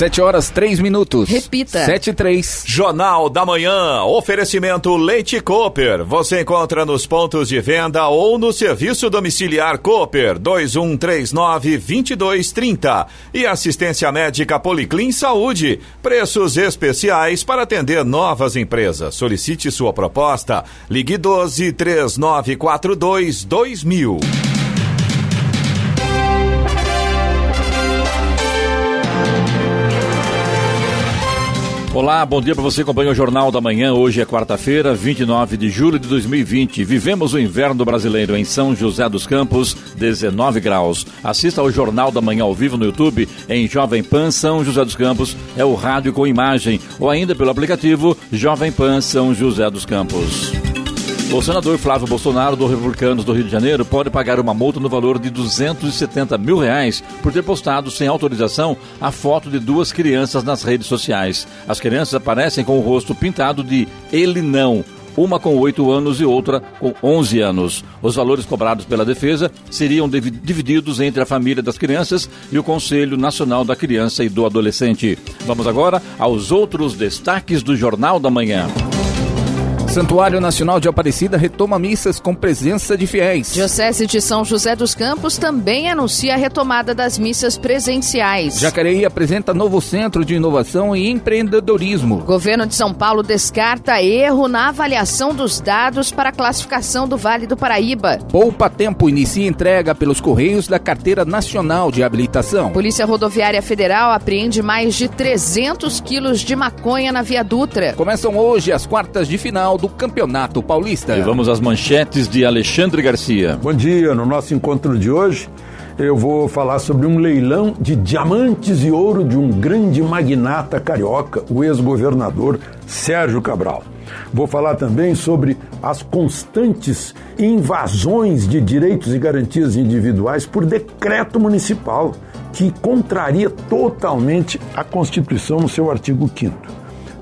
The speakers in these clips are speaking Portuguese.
Sete horas, três minutos. Repita. Sete e três. Jornal da Manhã. Oferecimento Leite Cooper. Você encontra nos pontos de venda ou no serviço domiciliar Cooper 2139 2230. E assistência médica Policlin Saúde. Preços especiais para atender novas empresas. Solicite sua proposta. Ligue 12 3942 2000. Olá, bom dia para você acompanha o Jornal da Manhã. Hoje é quarta-feira, 29 de julho de 2020. Vivemos o inverno brasileiro em São José dos Campos, 19 graus. Assista ao Jornal da Manhã ao vivo no YouTube em Jovem Pan São José dos Campos, é o rádio com imagem, ou ainda pelo aplicativo Jovem Pan São José dos Campos. O senador Flávio Bolsonaro, do Republicanos do Rio de Janeiro, pode pagar uma multa no valor de 270 mil reais por ter postado sem autorização a foto de duas crianças nas redes sociais. As crianças aparecem com o rosto pintado de ele não uma com 8 anos e outra com 11 anos. Os valores cobrados pela defesa seriam divididos entre a família das crianças e o Conselho Nacional da Criança e do Adolescente. Vamos agora aos outros destaques do Jornal da Manhã. Santuário Nacional de Aparecida retoma missas com presença de fiéis. Diocese de São José dos Campos também anuncia a retomada das missas presenciais. Jacareí apresenta novo centro de inovação e empreendedorismo. Governo de São Paulo descarta erro na avaliação dos dados para a classificação do Vale do Paraíba. Poupa Tempo inicia entrega pelos Correios da Carteira Nacional de Habilitação. Polícia Rodoviária Federal apreende mais de 300 quilos de maconha na Via Dutra. Começam hoje as quartas de final do Campeonato Paulista. E vamos às manchetes de Alexandre Garcia. Bom dia, no nosso encontro de hoje eu vou falar sobre um leilão de diamantes e ouro de um grande magnata carioca, o ex-governador Sérgio Cabral. Vou falar também sobre as constantes invasões de direitos e garantias individuais por decreto municipal, que contraria totalmente a Constituição no seu artigo 5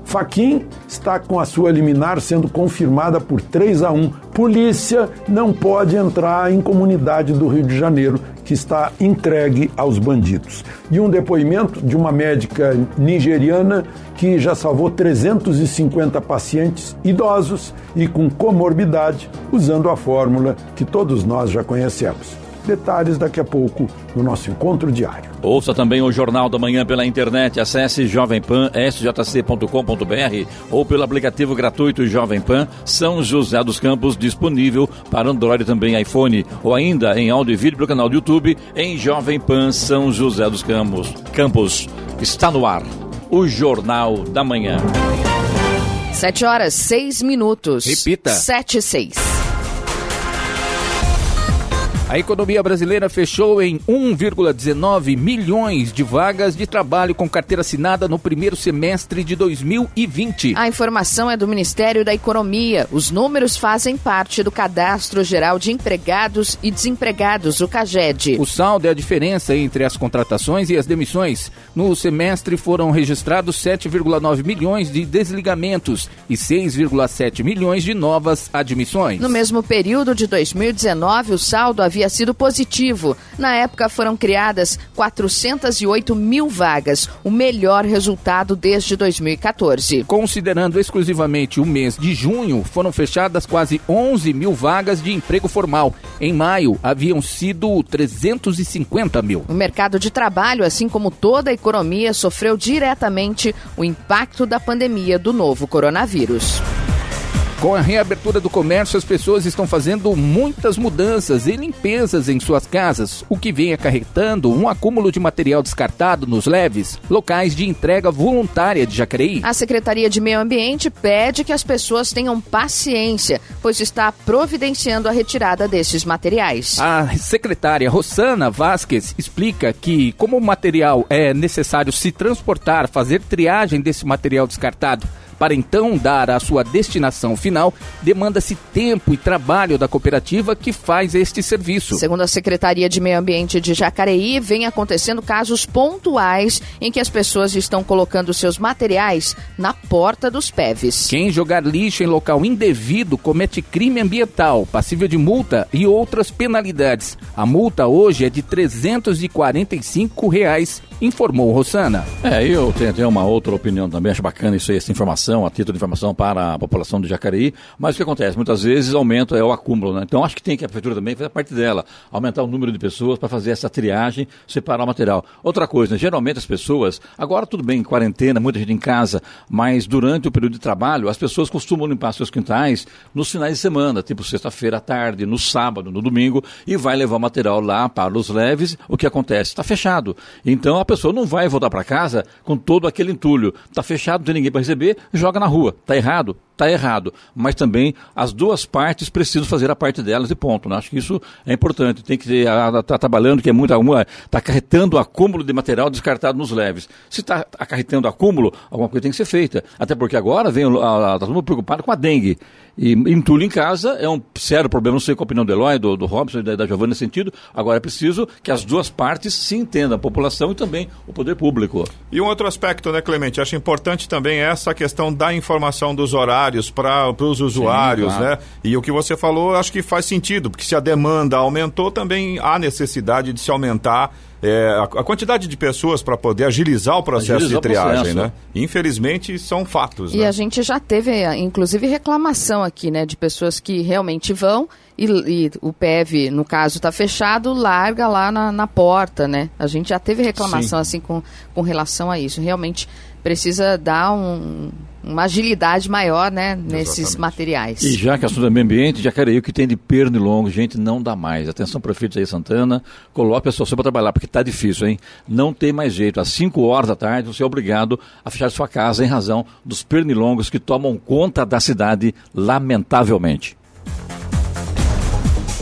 Faquim está com a sua liminar sendo confirmada por 3 a 1. Polícia não pode entrar em comunidade do Rio de Janeiro que está entregue aos bandidos. E um depoimento de uma médica nigeriana que já salvou 350 pacientes idosos e com comorbidade usando a fórmula que todos nós já conhecemos. Detalhes daqui a pouco no nosso encontro diário. Ouça também o Jornal da Manhã pela internet. Acesse jovempan.sjc.com.br ou pelo aplicativo gratuito Jovem Pan São José dos Campos, disponível para Android e também iPhone, ou ainda em áudio e vídeo pelo canal do YouTube em Jovem Pan São José dos Campos. Campos está no ar. O Jornal da Manhã. Sete horas, seis minutos. Repita. Sete e seis. A economia brasileira fechou em 1,19 milhões de vagas de trabalho com carteira assinada no primeiro semestre de 2020. A informação é do Ministério da Economia. Os números fazem parte do Cadastro Geral de Empregados e Desempregados, o CAGED. O saldo é a diferença entre as contratações e as demissões. No semestre foram registrados 7,9 milhões de desligamentos e 6,7 milhões de novas admissões. No mesmo período de 2019, o saldo havia havia sido positivo. Na época foram criadas 408 mil vagas, o melhor resultado desde 2014. Considerando exclusivamente o mês de junho, foram fechadas quase 11 mil vagas de emprego formal. Em maio, haviam sido 350 mil. O mercado de trabalho, assim como toda a economia, sofreu diretamente o impacto da pandemia do novo coronavírus. Com a reabertura do comércio, as pessoas estão fazendo muitas mudanças e limpezas em suas casas, o que vem acarretando um acúmulo de material descartado nos leves, locais de entrega voluntária de Jacareí. A Secretaria de Meio Ambiente pede que as pessoas tenham paciência, pois está providenciando a retirada desses materiais. A secretária Rosana Vasquez explica que, como o material é necessário se transportar, fazer triagem desse material descartado, Para então dar a sua destinação final, demanda-se tempo e trabalho da cooperativa que faz este serviço. Segundo a Secretaria de Meio Ambiente de Jacareí, vem acontecendo casos pontuais em que as pessoas estão colocando seus materiais na porta dos PEVs. Quem jogar lixo em local indevido comete crime ambiental, passível de multa e outras penalidades. A multa hoje é de 345 reais, informou Rossana. É, eu tenho até uma outra opinião também, acho bacana isso aí, essa informação, a título de informação para a população do Jacareí, mas o que acontece? Muitas vezes aumenta é o acúmulo, né? Então acho que tem que a prefeitura também fazer parte dela, aumentar o número de pessoas para fazer essa triagem, separar o material. Outra coisa, né? geralmente as pessoas, agora tudo bem, em quarentena, muita gente em casa, mas durante o período de trabalho, as pessoas costumam limpar seus quintais nos finais de semana, tipo sexta-feira à tarde, no sábado, no domingo, e vai levar o material lá para os leves, o que acontece? Está fechado. Então a pessoa não vai voltar para casa com todo aquele entulho. Está fechado, não tem ninguém para receber, joga na rua. Está errado? Está errado. Mas também as duas partes precisam fazer a parte delas e ponto. Né? Acho que isso é importante. Tem que estar tá trabalhando, que é muito está acarretando acúmulo de material descartado nos leves. Se está acarretando acúmulo, alguma coisa tem que ser feita. Até porque agora vem está todo mundo preocupado com a dengue. E entulho em casa é um sério problema, não sei qual a opinião do Eloy, do, do Robson e da, da Giovanna nesse sentido. Agora é preciso que as duas partes se entendam, a população e também o poder público. E um outro aspecto, né, Clemente? Acho importante também essa questão da informação dos horários para os usuários, Sim, claro. né? E o que você falou, acho que faz sentido, porque se a demanda aumentou, também há necessidade de se aumentar é, a, a, quantidade de pessoas para poder agilizar o processo agilizar de triagem, processo. né? Infelizmente são fatos. E né? a gente já teve, inclusive, reclamação aqui, né, de pessoas que realmente vão e, e o PEV, no caso, está fechado, larga lá na, na, porta, né? A gente já teve reclamação Sim. assim com, com relação a isso. Realmente precisa dar um, uma agilidade maior né, nesses Exatamente. materiais. E já que assunto é meio ambiente, Jacareí, o que tem de pernilongo, gente, não dá mais. Atenção, prefeito aí Santana, coloque a pessoa para trabalhar, porque está difícil, hein? Não tem mais jeito. Às 5 horas da tarde, você é obrigado a fechar sua casa em razão dos pernilongos que tomam conta da cidade, lamentavelmente.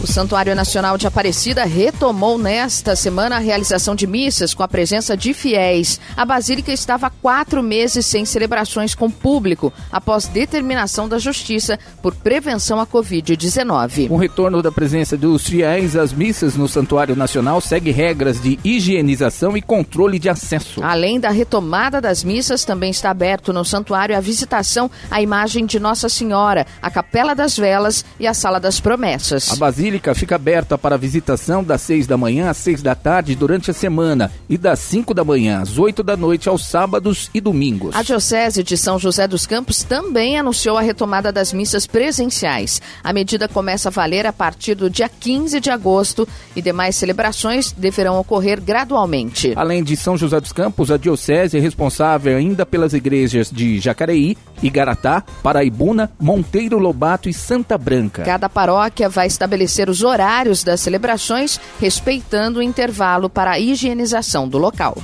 O Santuário Nacional de Aparecida retomou nesta semana a realização de missas com a presença de fiéis. A Basílica estava quatro meses sem celebrações com público, após determinação da Justiça por prevenção à Covid-19. Com o retorno da presença dos fiéis, as missas no Santuário Nacional segue regras de higienização e controle de acesso. Além da retomada das missas, também está aberto no santuário a visitação à imagem de Nossa Senhora, a Capela das Velas e a Sala das Promessas. A Basílica Basílica fica aberta para visitação das 6 da manhã às 6 da tarde durante a semana e das 5 da manhã às 8 da noite aos sábados e domingos. A Diocese de São José dos Campos também anunciou a retomada das missas presenciais. A medida começa a valer a partir do dia 15 de agosto e demais celebrações deverão ocorrer gradualmente. Além de São José dos Campos, a Diocese é responsável ainda pelas igrejas de Jacareí, Igaratá, Paraibuna, Monteiro Lobato e Santa Branca. Cada paróquia vai estabelecer estabelecer os horários das celebrações, respeitando o intervalo para a higienização do local.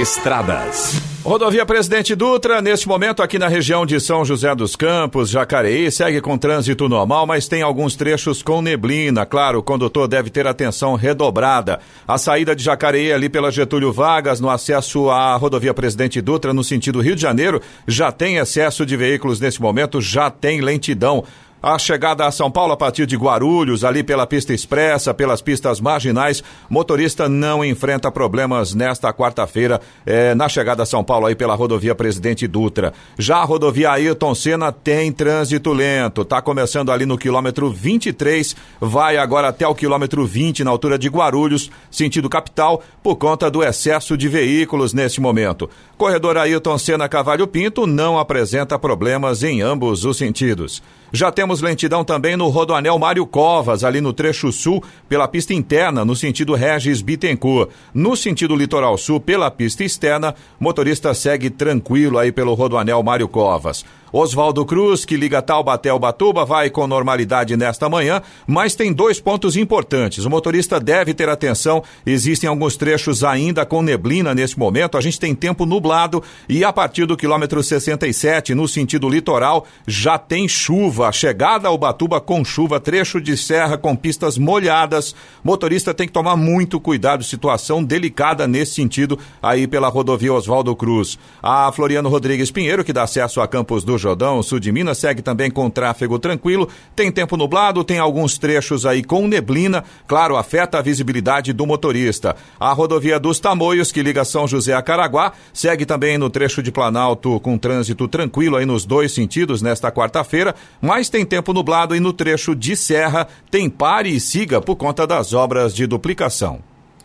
Estradas. Rodovia Presidente Dutra, neste momento aqui na região de São José dos Campos, Jacareí, segue com trânsito normal, mas tem alguns trechos com neblina. Claro, o condutor deve ter atenção redobrada. A saída de Jacareí ali pela Getúlio Vargas, no acesso à rodovia Presidente Dutra, no sentido Rio de Janeiro, já tem excesso de veículos neste momento, já tem lentidão. A chegada a São Paulo a partir de Guarulhos, ali pela pista expressa, pelas pistas marginais, motorista não enfrenta problemas nesta quarta-feira é, na chegada a São Paulo aí pela rodovia Presidente Dutra. Já a rodovia Ayrton Senna tem trânsito lento, tá começando ali no quilômetro 23, vai agora até o quilômetro 20 na altura de Guarulhos, sentido capital, por conta do excesso de veículos neste momento. Corredor Ayrton Senna Cavalho Pinto não apresenta problemas em ambos os sentidos. Já temos lentidão também no Rodoanel Mário Covas, ali no trecho sul, pela pista interna, no sentido Regis Bittencourt. No sentido litoral sul, pela pista externa, motorista segue tranquilo aí pelo Rodoanel Mário Covas. Oswaldo Cruz, que liga Taubaté ao Batuba, vai com normalidade nesta manhã, mas tem dois pontos importantes. O motorista deve ter atenção, existem alguns trechos ainda com neblina nesse momento, a gente tem tempo nublado e a partir do quilômetro 67, no sentido litoral, já tem chuva chegada ao Batuba com chuva, trecho de serra com pistas molhadas. Motorista tem que tomar muito cuidado, situação delicada nesse sentido aí pela rodovia Oswaldo Cruz. A Floriano Rodrigues Pinheiro, que dá acesso a Campos do Jordão, sul de Minas, segue também com tráfego tranquilo. Tem tempo nublado, tem alguns trechos aí com neblina. Claro, afeta a visibilidade do motorista. A rodovia dos Tamoios, que liga São José a Caraguá, segue também no trecho de Planalto com trânsito tranquilo aí nos dois sentidos nesta quarta-feira, mas tem tempo nublado e no trecho de Serra tem pare e siga por conta das obras de duplicação.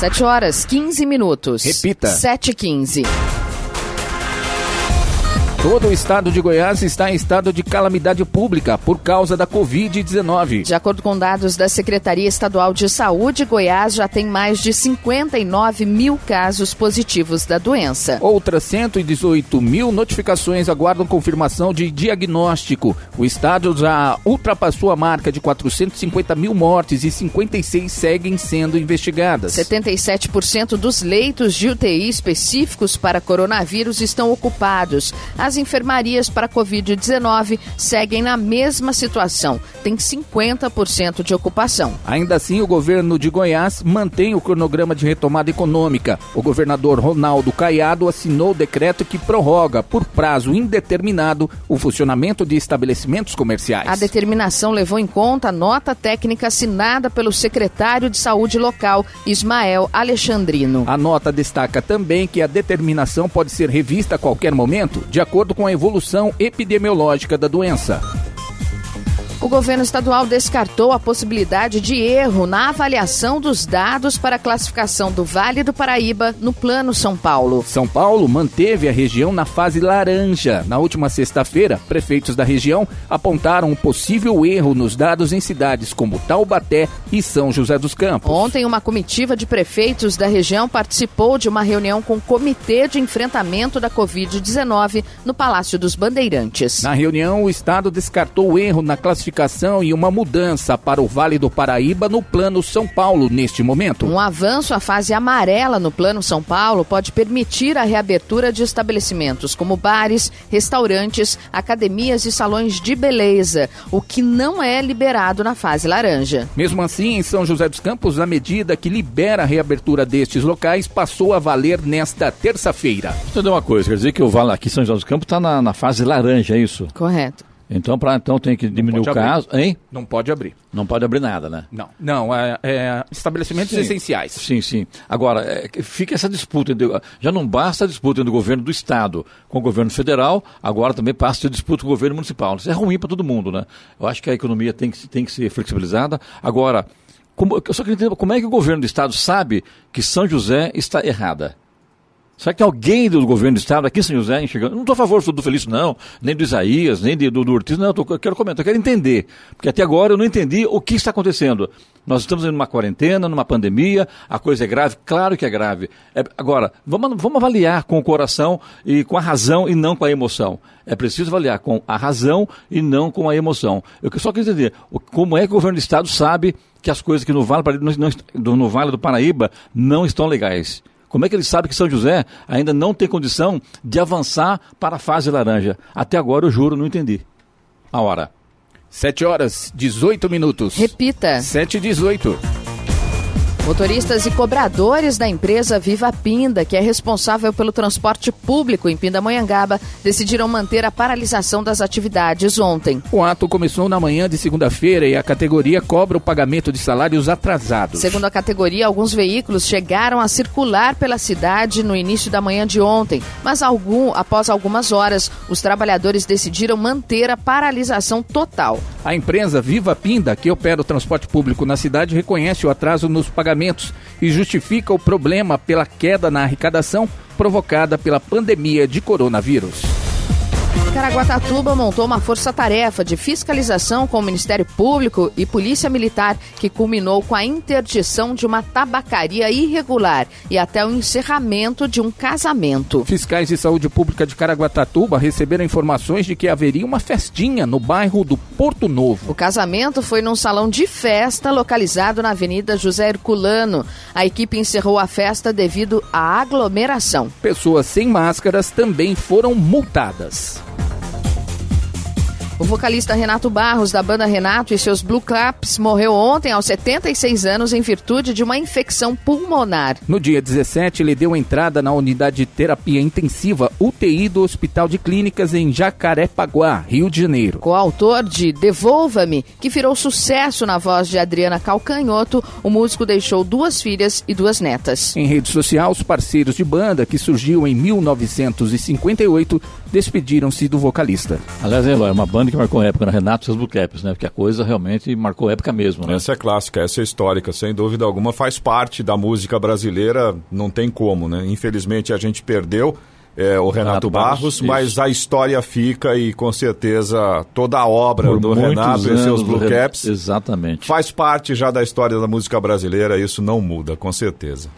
7 horas 15 minutos. Repita. 7 e 15. Todo o estado de Goiás está em estado de calamidade pública por causa da Covid-19. De acordo com dados da Secretaria Estadual de Saúde, Goiás já tem mais de 59 mil casos positivos da doença. Outras 118 mil notificações aguardam confirmação de diagnóstico. O estado já ultrapassou a marca de 450 mil mortes e 56 seguem sendo investigadas. 77% dos leitos de UTI específicos para coronavírus estão ocupados. As enfermarias para Covid-19 seguem na mesma situação, tem 50% de ocupação. Ainda assim, o governo de Goiás mantém o cronograma de retomada econômica. O governador Ronaldo Caiado assinou o decreto que prorroga, por prazo indeterminado, o funcionamento de estabelecimentos comerciais. A determinação levou em conta a nota técnica assinada pelo secretário de saúde local, Ismael Alexandrino. A nota destaca também que a determinação pode ser revista a qualquer momento, de acordo com a evolução epidemiológica da doença. O governo estadual descartou a possibilidade de erro na avaliação dos dados para a classificação do Vale do Paraíba no Plano São Paulo. São Paulo manteve a região na fase laranja. Na última sexta-feira, prefeitos da região apontaram um possível erro nos dados em cidades como Taubaté e São José dos Campos. Ontem, uma comitiva de prefeitos da região participou de uma reunião com o Comitê de Enfrentamento da Covid-19 no Palácio dos Bandeirantes. Na reunião, o Estado descartou o erro na classificação e uma mudança para o Vale do Paraíba no Plano São Paulo neste momento. Um avanço à fase amarela no Plano São Paulo pode permitir a reabertura de estabelecimentos como bares, restaurantes, academias e salões de beleza, o que não é liberado na fase laranja. Mesmo assim, em São José dos Campos, a medida que libera a reabertura destes locais passou a valer nesta terça-feira. Deixa eu entender uma coisa, quer dizer que o Vale aqui São José dos Campos está na, na fase laranja, é isso? Correto. Então, pra, então tem que diminuir o abrir. caso, hein? Não pode abrir. Não pode abrir nada, né? Não. Não, é, é estabelecimentos Sim. essenciais. Sim, sim. Agora, é, fica essa disputa. Já não basta a disputa entre o governo do Estado com o governo federal, agora também passa a disputa com o governo municipal. Isso é ruim para todo mundo, né? Eu acho que a economia tem que, tem que ser flexibilizada. Agora, como, eu só queria entender como é que o governo do Estado sabe que São José está errada? Será que tem alguém do governo do Estado aqui em São José enxergando? Não estou a favor do Felício, não, nem do Isaías, nem do, do Ortiz, não, eu, tô- eu quero comentar, eu quero entender. Porque até agora eu não entendi o que está acontecendo. Nós estamos em uma quarentena, numa pandemia, a coisa é grave, claro que é grave. É, agora, vamos, vamos avaliar com o coração e com a razão e não com a emoção. É preciso avaliar com a razão e não com a emoção. Eu só queria entender como é que o governo do Estado sabe que as coisas que no Vale, não- do- no vale do Paraíba não estão legais. Como é que ele sabe que São José ainda não tem condição de avançar para a fase laranja? Até agora, eu juro, não entendi. A hora. 7 horas, 18 minutos. Repita. 7 e 18. Motoristas e cobradores da empresa Viva Pinda, que é responsável pelo transporte público em Pindamonhangaba, decidiram manter a paralisação das atividades ontem. O ato começou na manhã de segunda-feira e a categoria cobra o pagamento de salários atrasados. Segundo a categoria, alguns veículos chegaram a circular pela cidade no início da manhã de ontem, mas algum, após algumas horas, os trabalhadores decidiram manter a paralisação total. A empresa Viva Pinda, que opera o transporte público na cidade, reconhece o atraso nos pagamentos e justifica o problema pela queda na arrecadação provocada pela pandemia de coronavírus. Caraguatatuba montou uma força-tarefa de fiscalização com o Ministério Público e Polícia Militar, que culminou com a interdição de uma tabacaria irregular e até o encerramento de um casamento. Fiscais de saúde pública de Caraguatatuba receberam informações de que haveria uma festinha no bairro do Porto Novo. O casamento foi num salão de festa localizado na Avenida José Herculano. A equipe encerrou a festa devido à aglomeração. Pessoas sem máscaras também foram multadas. O vocalista Renato Barros, da banda Renato e seus Blue Claps, morreu ontem aos 76 anos em virtude de uma infecção pulmonar. No dia 17, ele deu entrada na unidade de terapia intensiva UTI do Hospital de Clínicas em Jacarepaguá, Rio de Janeiro. Coautor de Devolva-me, que virou sucesso na voz de Adriana Calcanhoto, o músico deixou duas filhas e duas netas. Em rede social, os parceiros de banda, que surgiu em 1958, despediram-se do vocalista. Aliás, é uma banda que marcou época na Renato e seus Blue Caps, né? Porque a coisa realmente marcou época mesmo, né? Essa é clássica, essa é histórica, sem dúvida alguma, faz parte da música brasileira, não tem como, né? Infelizmente a gente perdeu é, o Renato, Renato Barros, Barros mas a história fica e com certeza toda a obra Por do Renato e seus Blue Caps exatamente. faz parte já da história da música brasileira, isso não muda, com certeza.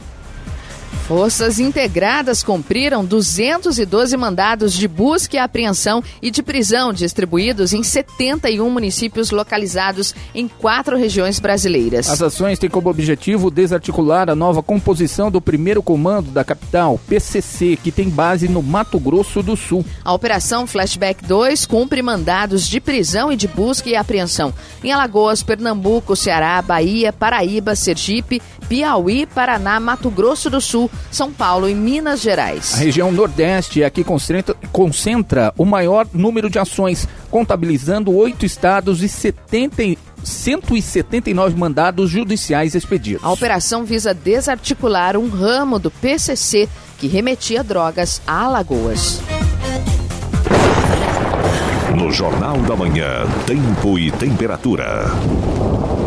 Forças integradas cumpriram 212 mandados de busca e apreensão e de prisão distribuídos em 71 municípios localizados em quatro regiões brasileiras. As ações têm como objetivo desarticular a nova composição do primeiro comando da capital, PCC, que tem base no Mato Grosso do Sul. A Operação Flashback 2 cumpre mandados de prisão e de busca e apreensão em Alagoas, Pernambuco, Ceará, Bahia, Paraíba, Sergipe, Piauí, Paraná, Mato Grosso do Sul, São Paulo e Minas Gerais. A região Nordeste é a que concentra, concentra o maior número de ações, contabilizando oito estados e 70 179 mandados judiciais expedidos. A operação visa desarticular um ramo do PCC que remetia drogas a Alagoas. No Jornal da Manhã, Tempo e Temperatura.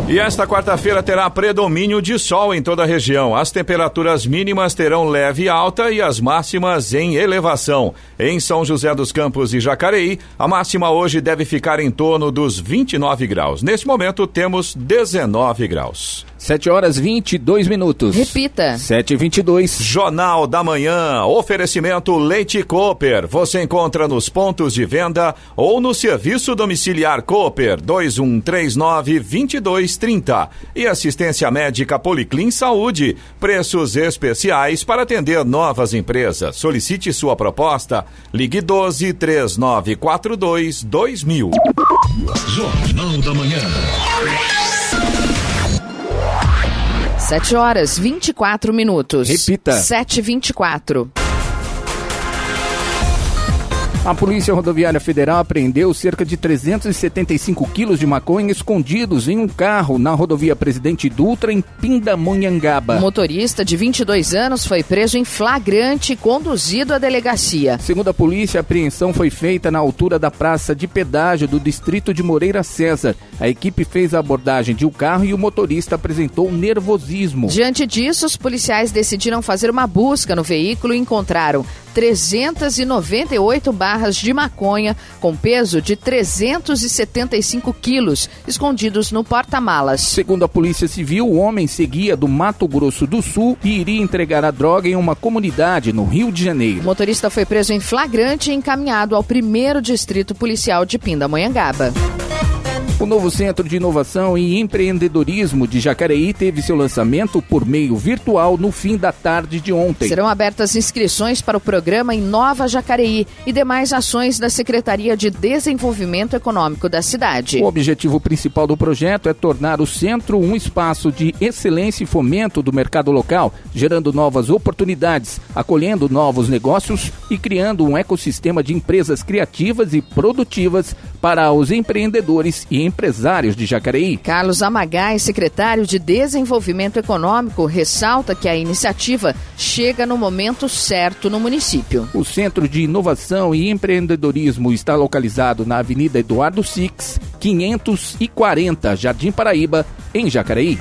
E esta quarta-feira terá predomínio de sol em toda a região. As temperaturas mínimas terão leve alta e as máximas em elevação. Em São José dos Campos e Jacareí, a máxima hoje deve ficar em torno dos 29 graus. Neste momento, temos 19 graus. 7 horas 22 minutos. Repita. 7 e 22 Jornal da Manhã. Oferecimento Leite Cooper. Você encontra nos pontos de venda ou no serviço domiciliar Cooper 2139 2230. E assistência médica Policlin Saúde. Preços especiais para atender novas empresas. Solicite sua proposta. Ligue 12 3942 2000. Jornal da Manhã. 7 horas 24 minutos. Repita. 7 e 24 A Polícia Rodoviária Federal apreendeu cerca de 375 quilos de maconha escondidos em um carro na rodovia Presidente Dutra, em Pindamonhangaba. O motorista de 22 anos foi preso em flagrante e conduzido à delegacia. Segundo a polícia, a apreensão foi feita na altura da praça de pedágio do distrito de Moreira César. A equipe fez a abordagem de um carro e o motorista apresentou nervosismo. Diante disso, os policiais decidiram fazer uma busca no veículo e encontraram 398 barras de maconha com peso de 375 quilos escondidos no porta-malas. Segundo a Polícia Civil, o homem seguia do Mato Grosso do Sul e iria entregar a droga em uma comunidade no Rio de Janeiro. O motorista foi preso em flagrante e encaminhado ao primeiro distrito policial de Pindamonhangaba. O novo Centro de Inovação e Empreendedorismo de Jacareí teve seu lançamento por meio virtual no fim da tarde de ontem. Serão abertas inscrições para o programa Inova Jacareí e demais ações da Secretaria de Desenvolvimento Econômico da cidade. O objetivo principal do projeto é tornar o centro um espaço de excelência e fomento do mercado local, gerando novas oportunidades, acolhendo novos negócios e criando um ecossistema de empresas criativas e produtivas para os empreendedores e empresários de Jacareí. Carlos Amagai, secretário de Desenvolvimento Econômico, ressalta que a iniciativa chega no momento certo no município. O Centro de Inovação e Empreendedorismo está localizado na Avenida Eduardo Six, 540, Jardim Paraíba, em Jacareí.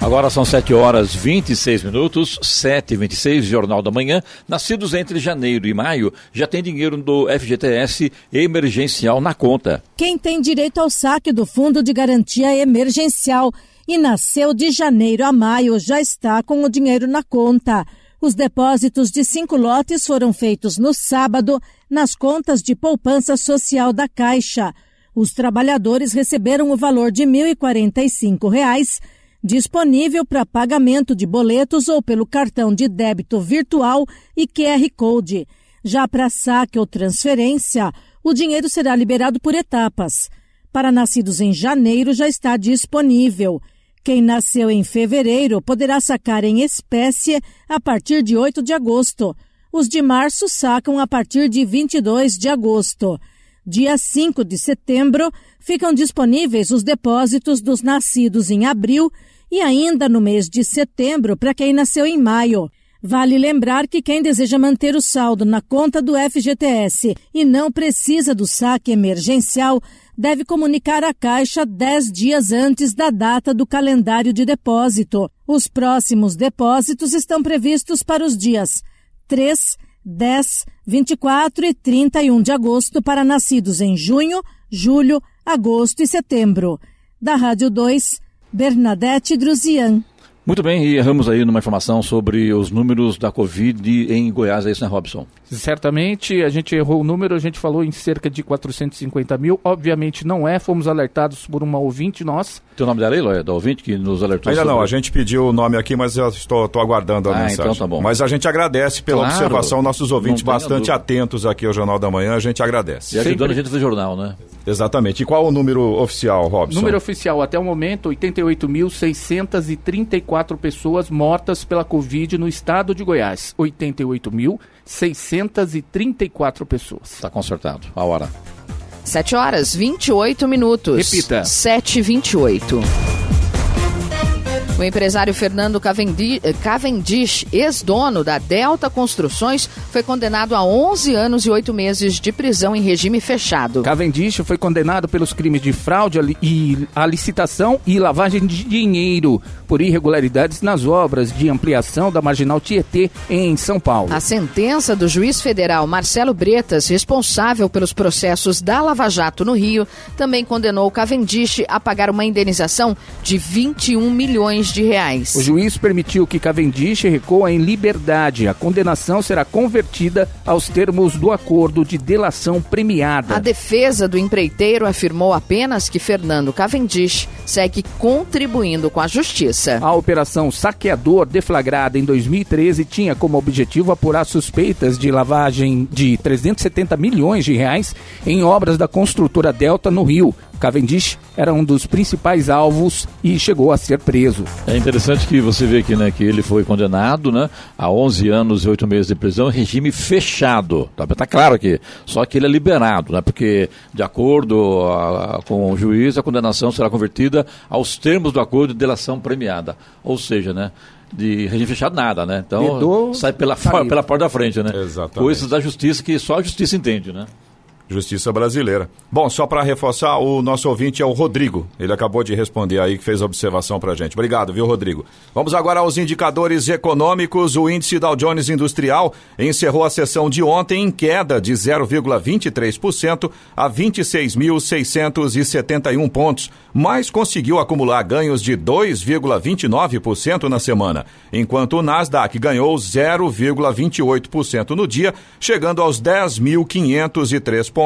Agora são 7 horas 26 minutos, 7 e 26 Jornal da Manhã. Nascidos entre janeiro e maio já tem dinheiro do FGTS emergencial na conta. Quem tem direito ao saque do Fundo de Garantia Emergencial e nasceu de janeiro a maio já está com o dinheiro na conta. Os depósitos de cinco lotes foram feitos no sábado nas contas de poupança social da Caixa. Os trabalhadores receberam o valor de R$ 1.045 disponível para pagamento de boletos ou pelo cartão de débito virtual e QR Code. Já para saque ou transferência, o dinheiro será liberado por etapas. Para nascidos em janeiro já está disponível. Quem nasceu em fevereiro poderá sacar em espécie a partir de 8 de agosto. Os de março sacam a partir de 22 de agosto. Dia 5 de setembro, ficam disponíveis os depósitos dos nascidos em abril e ainda no mês de setembro para quem nasceu em maio. Vale lembrar que quem deseja manter o saldo na conta do FGTS e não precisa do saque emergencial deve comunicar à Caixa 10 dias antes da data do calendário de depósito. Os próximos depósitos estão previstos para os dias 3, 10, 24 e 31 de agosto para nascidos em junho, julho, agosto e setembro. Da Rádio 2, Bernadette Druzian. Muito bem, e erramos aí numa informação sobre os números da Covid em Goiás, é isso, né, Robson? Certamente, a gente errou o número, a gente falou em cerca de 450 mil. Obviamente não é, fomos alertados por uma ouvinte nossa. Tem o nome dela aí, Lóia, da ouvinte que nos alertou? Ainda sobre... não, a gente pediu o nome aqui, mas eu estou, estou aguardando a ah, mensagem. Então tá bom. Mas a gente agradece pela claro, observação, nossos ouvintes bastante atentos aqui ao Jornal da Manhã, a gente agradece. E ajudando Sempre... a gente do jornal, né? Exatamente. E qual o número oficial, Robson? Número oficial, até o momento, 88.634 pessoas mortas pela Covid no estado de Goiás. 88.634 pessoas. Está consertado. A hora. 7 horas 28 minutos. Repita. 7 e 28 o empresário Fernando Cavendish, ex-dono da Delta Construções, foi condenado a 11 anos e 8 meses de prisão em regime fechado. Cavendish foi condenado pelos crimes de fraude e a licitação e lavagem de dinheiro por irregularidades nas obras de ampliação da Marginal Tietê em São Paulo. A sentença do juiz federal Marcelo Bretas, responsável pelos processos da Lava Jato no Rio, também condenou Cavendish a pagar uma indenização de 21 milhões de reais. O juiz permitiu que Cavendish recuo em liberdade. A condenação será convertida aos termos do acordo de delação premiada. A defesa do empreiteiro afirmou apenas que Fernando Cavendish segue contribuindo com a justiça. A operação Saqueador, deflagrada em 2013, tinha como objetivo apurar suspeitas de lavagem de 370 milhões de reais em obras da construtora Delta no Rio. Cavendish era um dos principais alvos e chegou a ser preso. É interessante que você vê aqui, né, que ele foi condenado, né, a 11 anos e 8 meses de prisão, regime fechado. Tá, tá claro aqui. Só que ele é liberado, né, porque de acordo a, a, com o juiz, a condenação será convertida aos termos do acordo de delação premiada. Ou seja, né, de regime fechado nada, né? Então sai pela, pela porta da frente, né? Exatamente. Coisas da justiça que só a justiça entende, né? Justiça Brasileira. Bom, só para reforçar, o nosso ouvinte é o Rodrigo. Ele acabou de responder aí, que fez a observação para gente. Obrigado, viu, Rodrigo? Vamos agora aos indicadores econômicos. O índice Dow Jones Industrial encerrou a sessão de ontem em queda de 0,23% a 26.671 pontos, mas conseguiu acumular ganhos de 2,29% na semana, enquanto o Nasdaq ganhou 0,28% no dia, chegando aos 10.503 pontos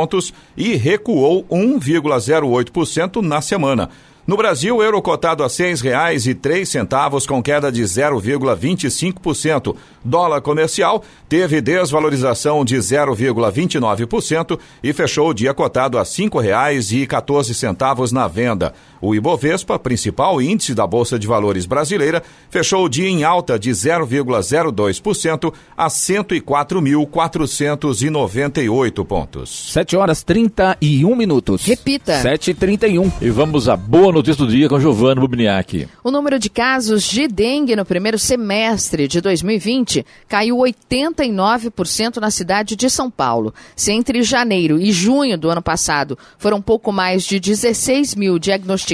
e recuou 1,08% na semana. No Brasil, euro cotado a R$ 6,03 com queda de 0,25%. Dólar comercial teve desvalorização de 0,29% e fechou o dia cotado a R$ 5,14 na venda. O Ibovespa, principal índice da Bolsa de Valores brasileira, fechou o dia em alta de 0,02% a 104.498 pontos. 7 horas 31 minutos. Repita. 7h31. E vamos à boa notícia do dia com Giovanni Bubniak. O número de casos de dengue no primeiro semestre de 2020 caiu 89% na cidade de São Paulo. Se entre janeiro e junho do ano passado foram pouco mais de 16 mil diagnosticados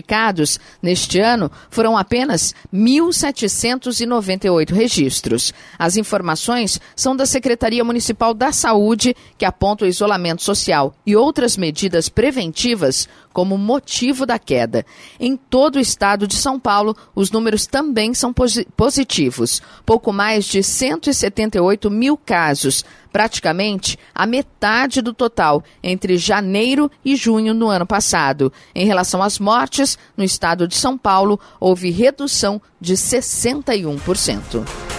neste ano foram apenas 1.798 registros. As informações são da Secretaria Municipal da Saúde, que aponta o isolamento social e outras medidas preventivas como motivo da queda. Em todo o estado de São Paulo, os números também são positivos. Pouco mais de 178 mil casos, praticamente a metade do total entre janeiro e junho no ano passado. Em relação às mortes, no estado de São Paulo, houve redução de 61%.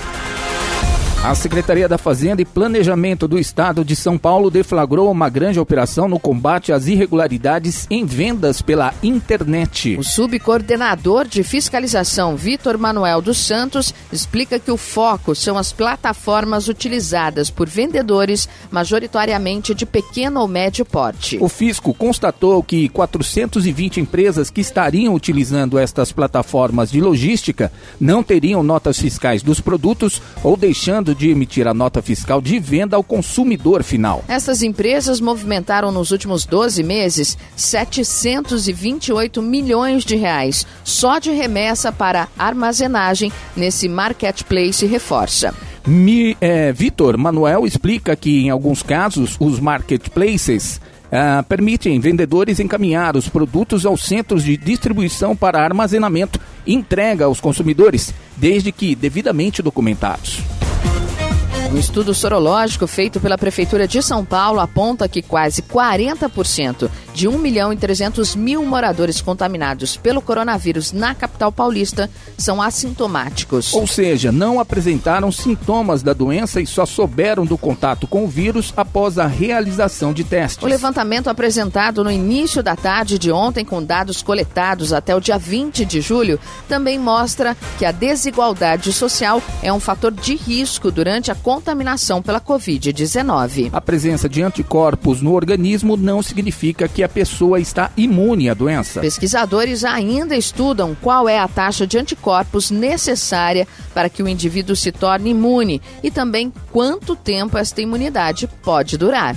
A Secretaria da Fazenda e Planejamento do Estado de São Paulo deflagrou uma grande operação no combate às irregularidades em vendas pela internet. O subcoordenador de fiscalização, Vitor Manuel dos Santos, explica que o foco são as plataformas utilizadas por vendedores, majoritariamente de pequeno ou médio porte. O fisco constatou que 420 empresas que estariam utilizando estas plataformas de logística não teriam notas fiscais dos produtos ou deixando de emitir a nota fiscal de venda ao consumidor final. Essas empresas movimentaram nos últimos 12 meses 728 milhões de reais só de remessa para armazenagem nesse marketplace reforça. Mi, é, Vitor Manuel explica que em alguns casos os marketplaces Uh, permitem vendedores encaminhar os produtos aos centros de distribuição para armazenamento e entrega aos consumidores, desde que devidamente documentados. Um estudo sorológico feito pela Prefeitura de São Paulo aponta que quase 40% de 1 milhão e 300 mil moradores contaminados pelo coronavírus na capital paulista são assintomáticos. Ou seja, não apresentaram sintomas da doença e só souberam do contato com o vírus após a realização de testes. O levantamento apresentado no início da tarde de ontem, com dados coletados até o dia 20 de julho, também mostra que a desigualdade social é um fator de risco durante a contaminação pela Covid-19. A presença de anticorpos no organismo não significa que a pessoa está imune à doença. Pesquisadores ainda estudam qual é a taxa de anticorpos necessária para que o indivíduo se torne imune e também quanto tempo esta imunidade pode durar.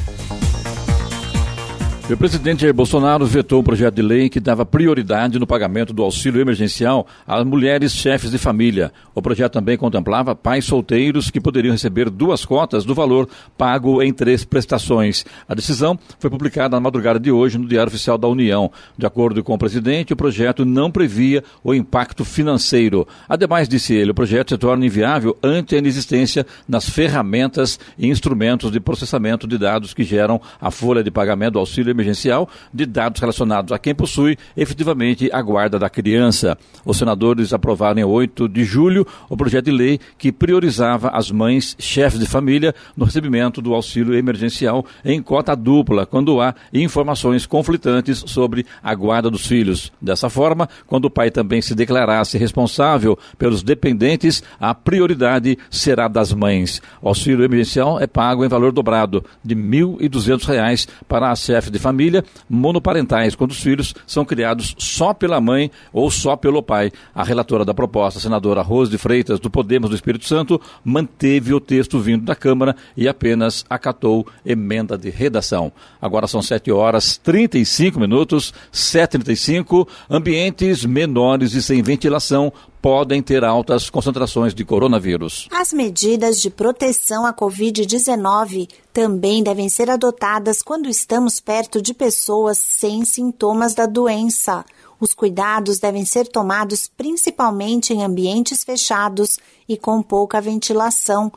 O presidente Jair Bolsonaro vetou um projeto de lei que dava prioridade no pagamento do auxílio emergencial às mulheres chefes de família. O projeto também contemplava pais solteiros que poderiam receber duas cotas do valor pago em três prestações. A decisão foi publicada na madrugada de hoje no Diário Oficial da União. De acordo com o presidente, o projeto não previa o impacto financeiro. Ademais, disse ele, o projeto se torna inviável ante a inexistência nas ferramentas e instrumentos de processamento de dados que geram a folha de pagamento do auxílio emergencial de dados relacionados a quem possui efetivamente a guarda da criança. Os senadores aprovaram em 8 de julho o projeto de lei que priorizava as mães chefes de família no recebimento do auxílio emergencial em cota dupla, quando há informações conflitantes sobre a guarda dos filhos. Dessa forma, quando o pai também se declarasse responsável pelos dependentes, a prioridade será das mães. O auxílio emergencial é pago em valor dobrado de R$ 1.200 para a chefe de família monoparentais, quando os filhos são criados só pela mãe ou só pelo pai. A relatora da proposta, a senadora Rose de Freitas, do Podemos do Espírito Santo, manteve o texto vindo da Câmara e apenas acatou emenda de redação. Agora são 7 horas 35 minutos, 7h35, ambientes menores e sem ventilação podem ter altas concentrações de coronavírus. As medidas de proteção à Covid-19 também devem ser adotadas quando estamos perto de pessoas sem sintomas da doença. Os cuidados devem ser tomados principalmente em ambientes fechados e com pouca ventilação.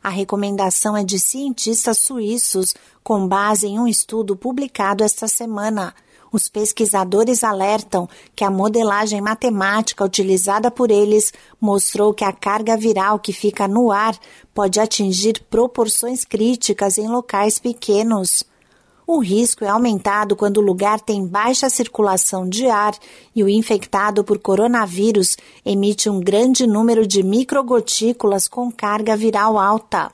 A recomendação é de cientistas suíços, com base em um estudo publicado esta semana. Os pesquisadores alertam que a modelagem matemática utilizada por eles mostrou que a carga viral que fica no ar pode atingir proporções críticas em locais pequenos. O risco é aumentado quando o lugar tem baixa circulação de ar e o infectado por coronavírus emite um grande número de microgotículas com carga viral alta.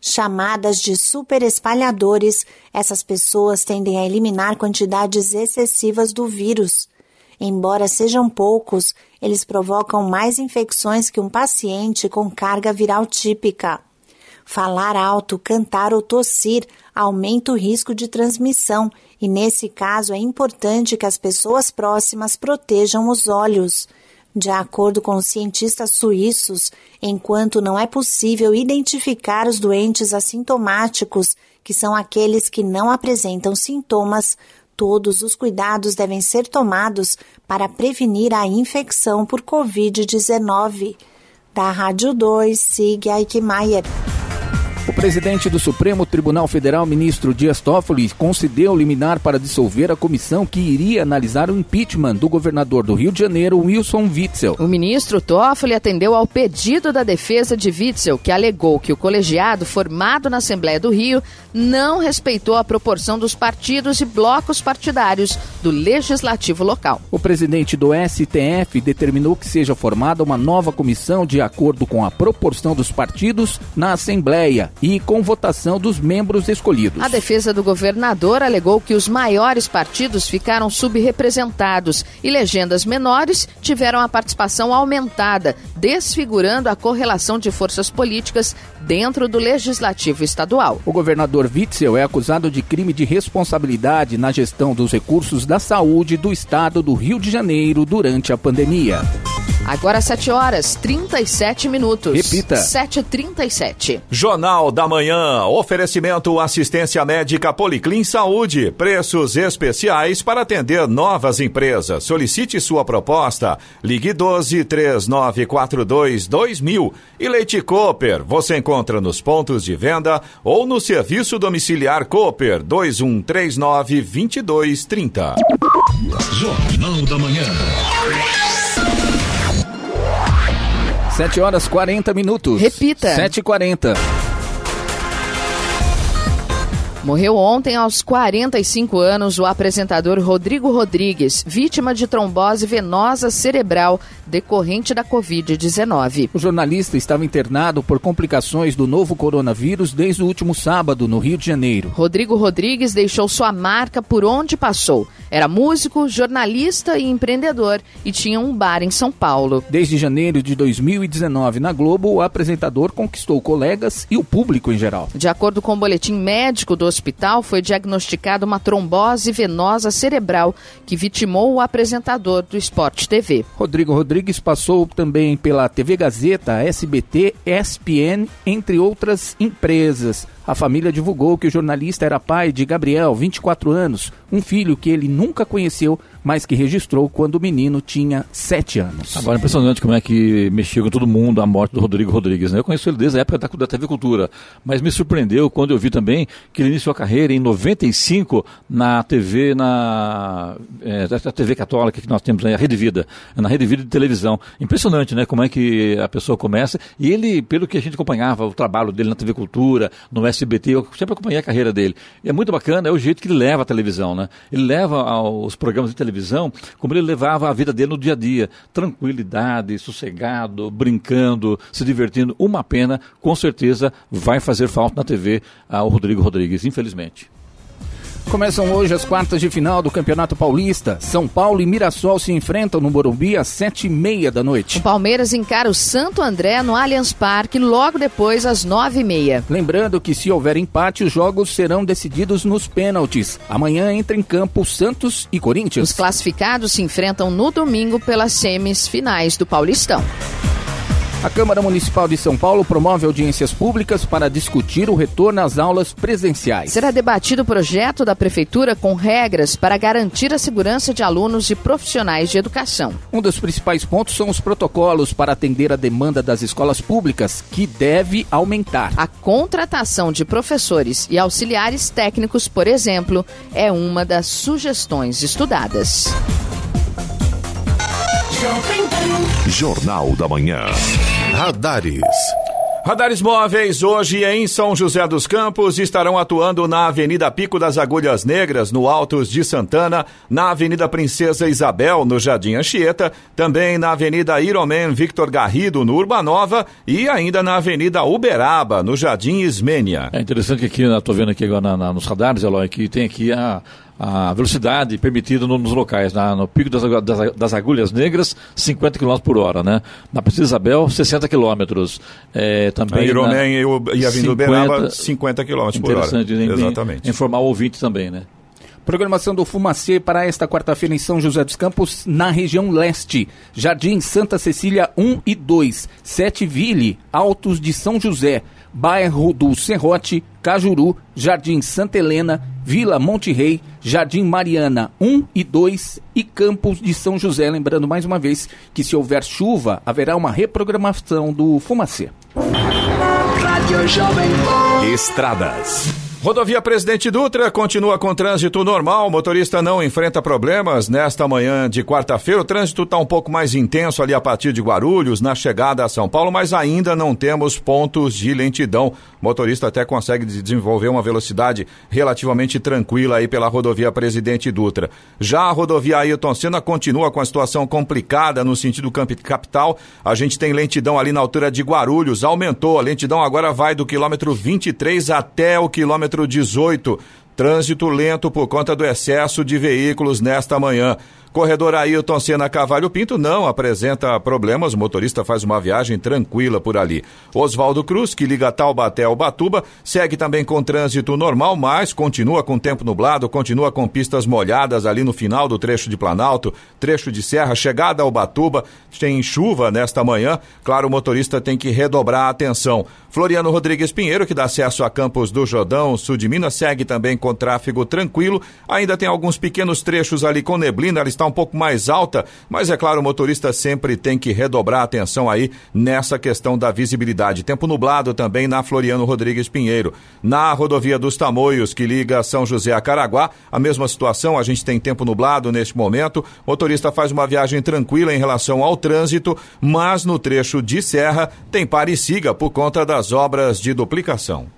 Chamadas de superespalhadores, essas pessoas tendem a eliminar quantidades excessivas do vírus. Embora sejam poucos, eles provocam mais infecções que um paciente com carga viral típica. Falar alto, cantar ou tossir aumenta o risco de transmissão e nesse caso é importante que as pessoas próximas protejam os olhos. De acordo com cientistas suíços, enquanto não é possível identificar os doentes assintomáticos, que são aqueles que não apresentam sintomas, todos os cuidados devem ser tomados para prevenir a infecção por Covid-19. Da Rádio 2, siga Aikmaier. O presidente do Supremo Tribunal Federal, ministro Dias Toffoli, concedeu liminar para dissolver a comissão que iria analisar o impeachment do governador do Rio de Janeiro, Wilson Witzel. O ministro Toffoli atendeu ao pedido da defesa de Witzel, que alegou que o colegiado formado na Assembleia do Rio não respeitou a proporção dos partidos e blocos partidários do legislativo local. O presidente do STF determinou que seja formada uma nova comissão de acordo com a proporção dos partidos na Assembleia e com votação dos membros escolhidos. A defesa do governador alegou que os maiores partidos ficaram subrepresentados e legendas menores tiveram a participação aumentada, desfigurando a correlação de forças políticas dentro do legislativo estadual. O governador Witzel é acusado de crime de responsabilidade na gestão dos recursos da saúde do estado do Rio de Janeiro durante a pandemia. Agora 7 horas 37 minutos. Repita. 7h37. Jornal da Manhã. Oferecimento assistência médica Policlin Saúde. Preços especiais para atender novas empresas. Solicite sua proposta. Ligue 12 3942 2000. E Leite Cooper. Você encontra nos pontos de venda ou no serviço domiciliar Cooper 2139 2230. Jornal da Manhã. 7 horas 40 minutos. Repita. 7h40. Morreu ontem, aos 45 anos, o apresentador Rodrigo Rodrigues, vítima de trombose venosa cerebral decorrente da Covid-19. O jornalista estava internado por complicações do novo coronavírus desde o último sábado, no Rio de Janeiro. Rodrigo Rodrigues deixou sua marca por onde passou. Era músico, jornalista e empreendedor e tinha um bar em São Paulo. Desde janeiro de 2019, na Globo, o apresentador conquistou colegas e o público em geral. De acordo com o boletim médico do hospital, foi diagnosticada uma trombose venosa cerebral que vitimou o apresentador do Esporte TV. Rodrigo Rodrigues passou também pela TV Gazeta, SBT, ESPN, entre outras empresas. A família divulgou que o jornalista era pai de Gabriel, 24 anos, um filho que ele nunca conheceu, mas que registrou quando o menino tinha 7 anos. Agora, impressionante como é que mexeu com todo mundo a morte do Rodrigo Rodrigues. Né? Eu conheço ele desde a época da, da TV Cultura, mas me surpreendeu quando eu vi também que ele iniciou a carreira em 95 na TV, na é, TV católica que nós temos, né, a Rede Vida, na Rede Vida de televisão. Impressionante, né? Como é que a pessoa começa. E ele, pelo que a gente acompanhava, o trabalho dele na TV Cultura, no SBT, eu sempre acompanhei a carreira dele. E é muito bacana, é o jeito que ele leva a televisão, né? Ele leva aos programas de televisão como ele levava a vida dele no dia a dia. Tranquilidade, sossegado, brincando, se divertindo. Uma pena, com certeza vai fazer falta na TV ao Rodrigo Rodrigues, infelizmente. Começam hoje as quartas de final do Campeonato Paulista. São Paulo e Mirassol se enfrentam no Morumbi às sete e meia da noite. O Palmeiras encara o Santo André no Allianz Parque logo depois às nove e meia. Lembrando que se houver empate, os jogos serão decididos nos pênaltis. Amanhã entra em campo Santos e Corinthians. Os classificados se enfrentam no domingo pelas semis finais do Paulistão. A Câmara Municipal de São Paulo promove audiências públicas para discutir o retorno às aulas presenciais. Será debatido o projeto da Prefeitura com regras para garantir a segurança de alunos e profissionais de educação. Um dos principais pontos são os protocolos para atender a demanda das escolas públicas, que deve aumentar. A contratação de professores e auxiliares técnicos, por exemplo, é uma das sugestões estudadas. Jornal da Manhã. Radares. Radares móveis hoje em São José dos Campos estarão atuando na Avenida Pico das Agulhas Negras, no Altos de Santana, na Avenida Princesa Isabel, no Jardim Anchieta, também na Avenida Iromen Victor Garrido, no Urbanova e ainda na Avenida Uberaba, no Jardim Ismênia. É interessante que aqui, eu tô vendo aqui agora na, na, nos radares, Eloy, que tem aqui a, a velocidade permitida no, nos locais. Na, no Pico das, das, das, Agulhas Negras, 50 km por hora, né? Na Princesa Isabel, 60 km. É, também a Iromem e a Avenida Uberaba, 50 km por hora. Interessante, Exatamente. Informar o ouvinte também, né? Programação do Fumacê para esta quarta-feira em São José dos Campos, na região leste. Jardim Santa Cecília 1 e 2, Sete Ville, Altos de São José, bairro do Serrote, Cajuru, Jardim Santa Helena, Vila Monte Rei, Jardim Mariana 1 e 2 e Campos de São José. Lembrando mais uma vez que se houver chuva, haverá uma reprogramação do Fumacê. Estradas. Rodovia Presidente Dutra continua com trânsito normal, o motorista não enfrenta problemas. Nesta manhã de quarta-feira, o trânsito está um pouco mais intenso ali a partir de Guarulhos, na chegada a São Paulo, mas ainda não temos pontos de lentidão. O motorista até consegue desenvolver uma velocidade relativamente tranquila aí pela rodovia Presidente Dutra. Já a rodovia Ailton Senna continua com a situação complicada no sentido capital. A gente tem lentidão ali na altura de Guarulhos, aumentou. A lentidão agora vai do quilômetro 23 até o quilômetro quilômetro 18. Trânsito lento por conta do excesso de veículos nesta manhã. Corredor Ailton Senna Cavalho Pinto não apresenta problemas, o motorista faz uma viagem tranquila por ali. Oswaldo Cruz, que liga Taubaté ao Batuba, segue também com trânsito normal, mas continua com tempo nublado, continua com pistas molhadas ali no final do trecho de Planalto, trecho de Serra, chegada ao Batuba, tem chuva nesta manhã, claro, o motorista tem que redobrar a atenção. Floriano Rodrigues Pinheiro, que dá acesso a Campos do Jordão, sul de Minas, segue também com tráfego tranquilo, ainda tem alguns pequenos trechos ali com neblina, está um pouco mais alta, mas é claro, o motorista sempre tem que redobrar a atenção aí nessa questão da visibilidade. Tempo nublado também na Floriano Rodrigues Pinheiro. Na rodovia dos Tamoios, que liga São José a Caraguá, a mesma situação, a gente tem tempo nublado neste momento. O motorista faz uma viagem tranquila em relação ao trânsito, mas no trecho de serra tem pare e siga por conta das obras de duplicação.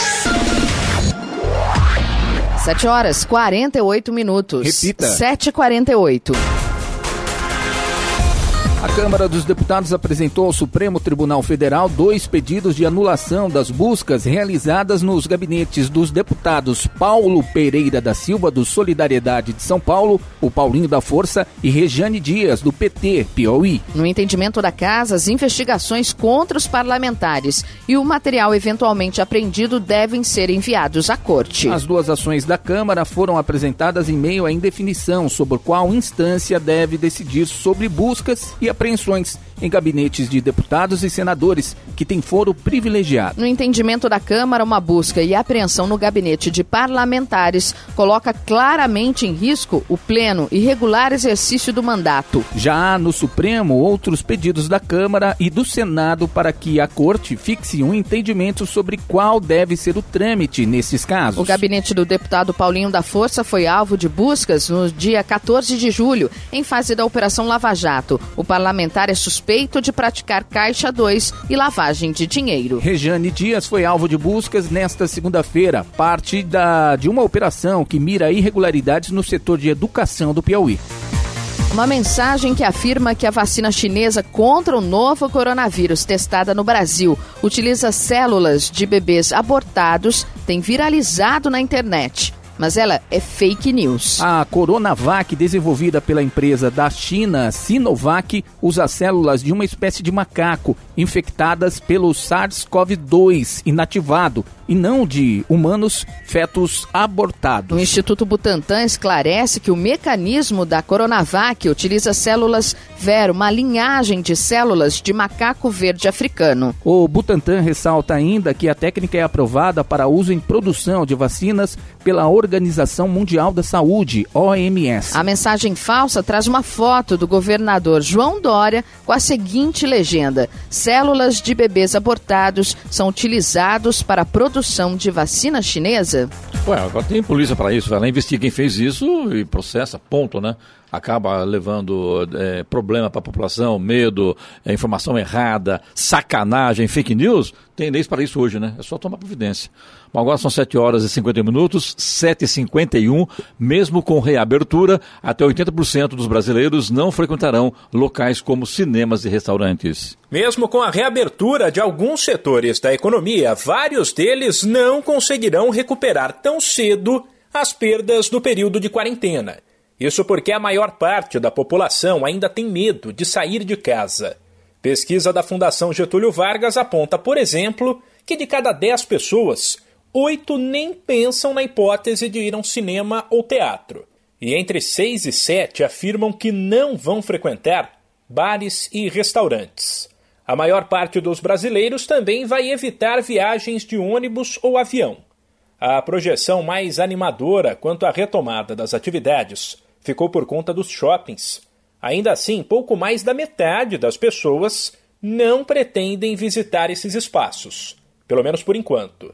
7 horas 48 minutos. Repita. 7h48. A Câmara dos Deputados apresentou ao Supremo Tribunal Federal dois pedidos de anulação das buscas realizadas nos gabinetes dos deputados Paulo Pereira da Silva, do Solidariedade de São Paulo, o Paulinho da Força e Rejane Dias, do PT, Piauí. No entendimento da Casa, as investigações contra os parlamentares e o material eventualmente apreendido devem ser enviados à Corte. As duas ações da Câmara foram apresentadas em meio à indefinição sobre qual instância deve decidir sobre buscas e apreensões intervenções em gabinetes de deputados e senadores que têm foro privilegiado. No entendimento da Câmara, uma busca e apreensão no gabinete de parlamentares coloca claramente em risco o pleno e regular exercício do mandato. Já há no Supremo outros pedidos da Câmara e do Senado para que a Corte fixe um entendimento sobre qual deve ser o trâmite nesses casos. O gabinete do deputado Paulinho da Força foi alvo de buscas no dia 14 de julho, em fase da Operação Lava Jato. O parlamentar é suspeito de praticar Caixa 2 e lavagem de dinheiro. Rejane Dias foi alvo de buscas nesta segunda-feira, parte da, de uma operação que mira irregularidades no setor de educação do Piauí. Uma mensagem que afirma que a vacina chinesa contra o novo coronavírus testada no Brasil utiliza células de bebês abortados tem viralizado na internet mas ela é fake news. A Coronavac, desenvolvida pela empresa da China Sinovac, usa células de uma espécie de macaco infectadas pelo SARS-CoV-2 inativado e não de humanos fetos abortados. O Instituto Butantan esclarece que o mecanismo da Coronavac utiliza células Vero, uma linhagem de células de macaco verde africano. O Butantan ressalta ainda que a técnica é aprovada para uso em produção de vacinas pela Organização Mundial da Saúde, OMS. A mensagem falsa traz uma foto do governador João Dória com a seguinte legenda: Células de bebês abortados são utilizados para a produção de vacina chinesa? Ué, agora tem polícia para isso, vai lá investigar quem fez isso e processa, ponto, né? Acaba levando é, problema para a população, medo, é, informação errada, sacanagem, fake news, tem leis para isso hoje, né? É só tomar providência. Bom, agora são 7 horas e 50 minutos, 7 e 51 mesmo com reabertura, até 80% dos brasileiros não frequentarão locais como cinemas e restaurantes. Mesmo com a reabertura de alguns setores da economia, vários deles não conseguirão recuperar tão cedo as perdas do período de quarentena. Isso porque a maior parte da população ainda tem medo de sair de casa. Pesquisa da Fundação Getúlio Vargas aponta, por exemplo, que de cada 10 pessoas, oito nem pensam na hipótese de ir a um cinema ou teatro. E entre seis e sete afirmam que não vão frequentar bares e restaurantes. A maior parte dos brasileiros também vai evitar viagens de ônibus ou avião. A projeção mais animadora quanto à retomada das atividades ficou por conta dos shoppings. Ainda assim, pouco mais da metade das pessoas não pretendem visitar esses espaços, pelo menos por enquanto.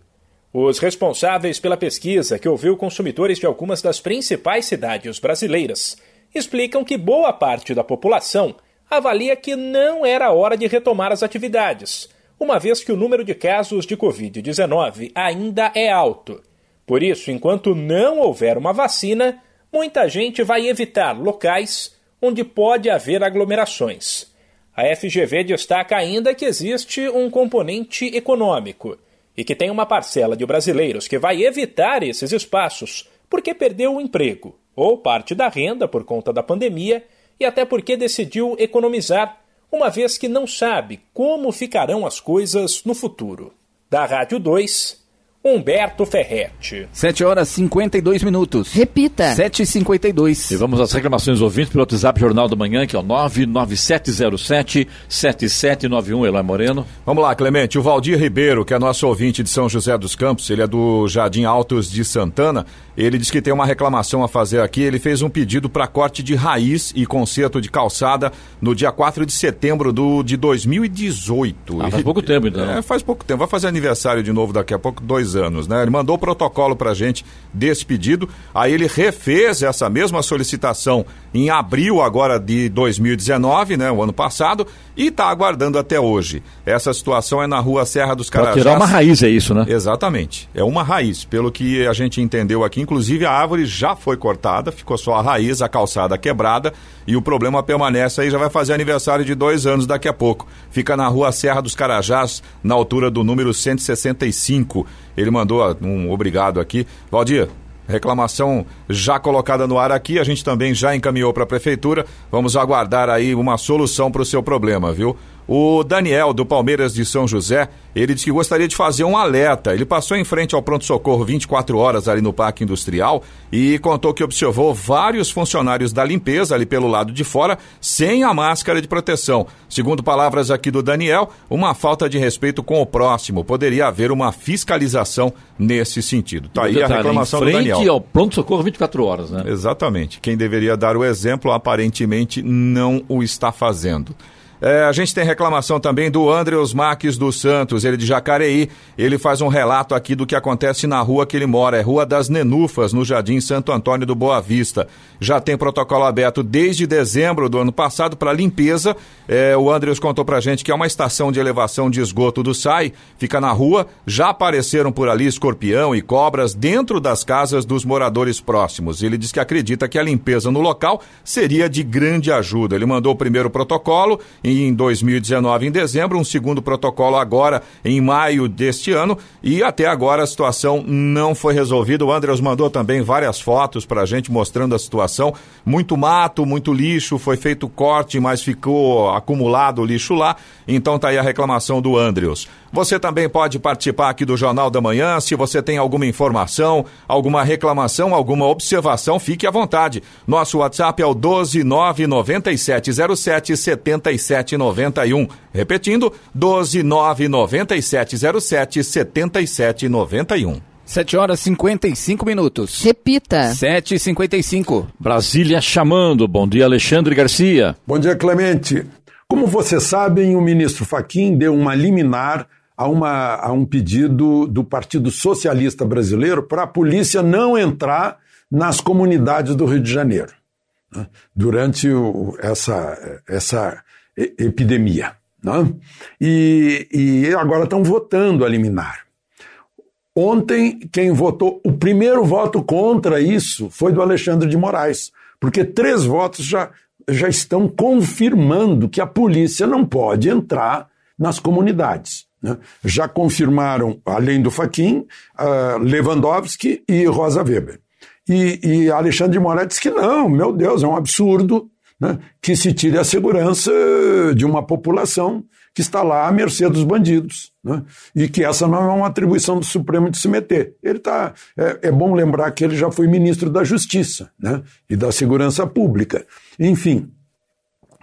Os responsáveis pela pesquisa, que ouviu consumidores de algumas das principais cidades brasileiras, explicam que boa parte da população avalia que não era hora de retomar as atividades, uma vez que o número de casos de Covid-19 ainda é alto. Por isso, enquanto não houver uma vacina, muita gente vai evitar locais onde pode haver aglomerações. A FGV destaca ainda que existe um componente econômico e que tem uma parcela de brasileiros que vai evitar esses espaços porque perdeu o emprego ou parte da renda por conta da pandemia e até porque decidiu economizar, uma vez que não sabe como ficarão as coisas no futuro. Da Rádio 2, Humberto Ferretti. 7 horas 52 minutos. Repita. 7 e 52 E vamos às reclamações ouvintes pelo WhatsApp Jornal do Manhã, que é o 99707-7791. Eloy Moreno. Vamos lá, Clemente. O Valdir Ribeiro, que é nosso ouvinte de São José dos Campos, ele é do Jardim Altos de Santana. Ele diz que tem uma reclamação a fazer aqui. Ele fez um pedido para corte de raiz e conserto de calçada no dia 4 de setembro do, de 2018. Ah, faz pouco tempo, então. É, faz pouco tempo. Vai fazer aniversário de novo daqui a pouco, dois anos, né? Ele mandou o protocolo pra gente desse pedido. Aí ele refez essa mesma solicitação em abril agora de 2019, né? O ano passado, e está aguardando até hoje. Essa situação é na rua Serra dos Para Carajás. tirar uma raiz, é isso, né? Exatamente. É uma raiz. Pelo que a gente entendeu aqui, inclusive a árvore já foi cortada, ficou só a raiz, a calçada quebrada e o problema permanece aí. Já vai fazer aniversário de dois anos daqui a pouco. Fica na rua Serra dos Carajás, na altura do número 165. Ele mandou um obrigado aqui. Valdir, Reclamação já colocada no ar aqui, a gente também já encaminhou para a prefeitura. Vamos aguardar aí uma solução para o seu problema, viu? O Daniel, do Palmeiras de São José, ele disse que gostaria de fazer um alerta. Ele passou em frente ao pronto-socorro 24 horas ali no Parque Industrial e contou que observou vários funcionários da limpeza ali pelo lado de fora sem a máscara de proteção. Segundo palavras aqui do Daniel, uma falta de respeito com o próximo. Poderia haver uma fiscalização nesse sentido. Tá aí a reclamação em do frente Daniel. ao pronto-socorro 24 horas, né? Exatamente. Quem deveria dar o exemplo, aparentemente, não o está fazendo. É, a gente tem reclamação também do Andreus Marques dos Santos, ele de Jacareí. Ele faz um relato aqui do que acontece na rua que ele mora, é Rua das Nenufas, no Jardim Santo Antônio do Boa Vista. Já tem protocolo aberto desde dezembro do ano passado para limpeza. É, o Andreus contou pra gente que é uma estação de elevação de esgoto do SAI, fica na rua. Já apareceram por ali escorpião e cobras dentro das casas dos moradores próximos. Ele diz que acredita que a limpeza no local seria de grande ajuda. Ele mandou o primeiro protocolo em 2019, em dezembro, um segundo protocolo agora em maio deste ano e até agora a situação não foi resolvida. O Andreas mandou também várias fotos para a gente mostrando a situação. Muito mato, muito lixo, foi feito corte, mas ficou acumulado o lixo lá. Então tá aí a reclamação do Andreas. Você também pode participar aqui do Jornal da Manhã. Se você tem alguma informação, alguma reclamação, alguma observação, fique à vontade. Nosso WhatsApp é o 12997077791. Repetindo, 12997077791. 7 horas 55 minutos. Repita. 7 e 55 Brasília chamando. Bom dia, Alexandre Garcia. Bom dia, Clemente. Como vocês sabem, o ministro Faquim deu uma liminar a, uma, a um pedido do Partido Socialista Brasileiro para a polícia não entrar nas comunidades do Rio de Janeiro. né, durante o, essa, essa epidemia. Né? E, e agora estão votando a liminar. Ontem, quem votou, o primeiro voto contra isso foi do Alexandre de Moraes, porque três votos já, já estão confirmando que a polícia não pode entrar nas comunidades. Né? Já confirmaram, além do Faquin, uh, Lewandowski e Rosa Weber. E, e Alexandre de Moraes disse que não, meu Deus, é um absurdo né, que se tire a segurança de uma população que está lá à mercê dos bandidos. Né, e que essa não é uma atribuição do Supremo de se meter. Ele tá, é, é bom lembrar que ele já foi ministro da Justiça né, e da Segurança Pública. Enfim,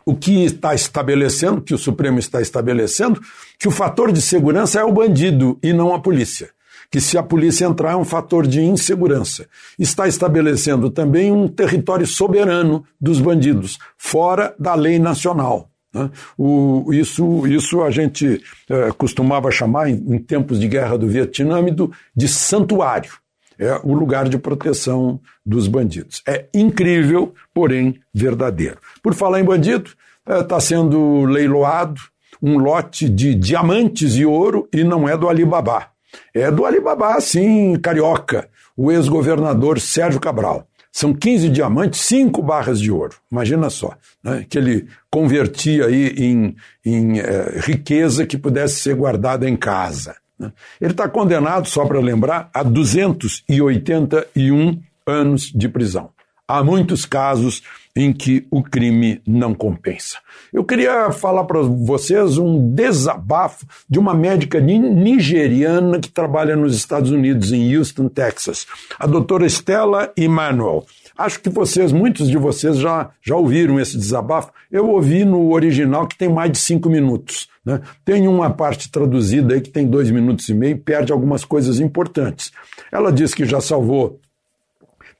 o que está estabelecendo, que o Supremo está estabelecendo, que o fator de segurança é o bandido e não a polícia que se a polícia entrar é um fator de insegurança. Está estabelecendo também um território soberano dos bandidos, fora da lei nacional. Né? O, isso, isso a gente é, costumava chamar, em, em, tempos de guerra do Vietnã, do, de santuário. É o lugar de proteção dos bandidos. É incrível, porém verdadeiro. Por falar em bandido, está é, sendo leiloado um lote de diamantes e ouro e não é do Alibaba é do Alibaba, sim, carioca, o ex-governador Sérgio Cabral. São 15 diamantes, 5 barras de ouro. Imagina só, né, que ele convertia aí em, em é, riqueza que pudesse ser guardada em casa. Né. Ele está condenado, só para lembrar, a 281 anos de prisão. Há muitos casos em que o crime não compensa. Eu queria falar para vocês um desabafo de uma médica nigeriana que trabalha nos Estados Unidos, em Houston, Texas, a doutora Stella Emanuel. Acho que vocês, muitos de vocês já, já ouviram esse desabafo. Eu ouvi no original que tem mais de cinco minutos. Né? Tem uma parte traduzida aí que tem dois minutos e meio perde algumas coisas importantes. Ela diz que já salvou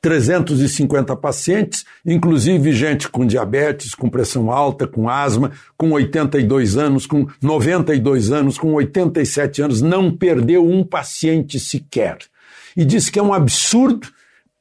350 pacientes, inclusive gente com diabetes, com pressão alta, com asma, com 82 anos, com 92 anos, com 87 anos, não perdeu um paciente sequer. E diz que é um absurdo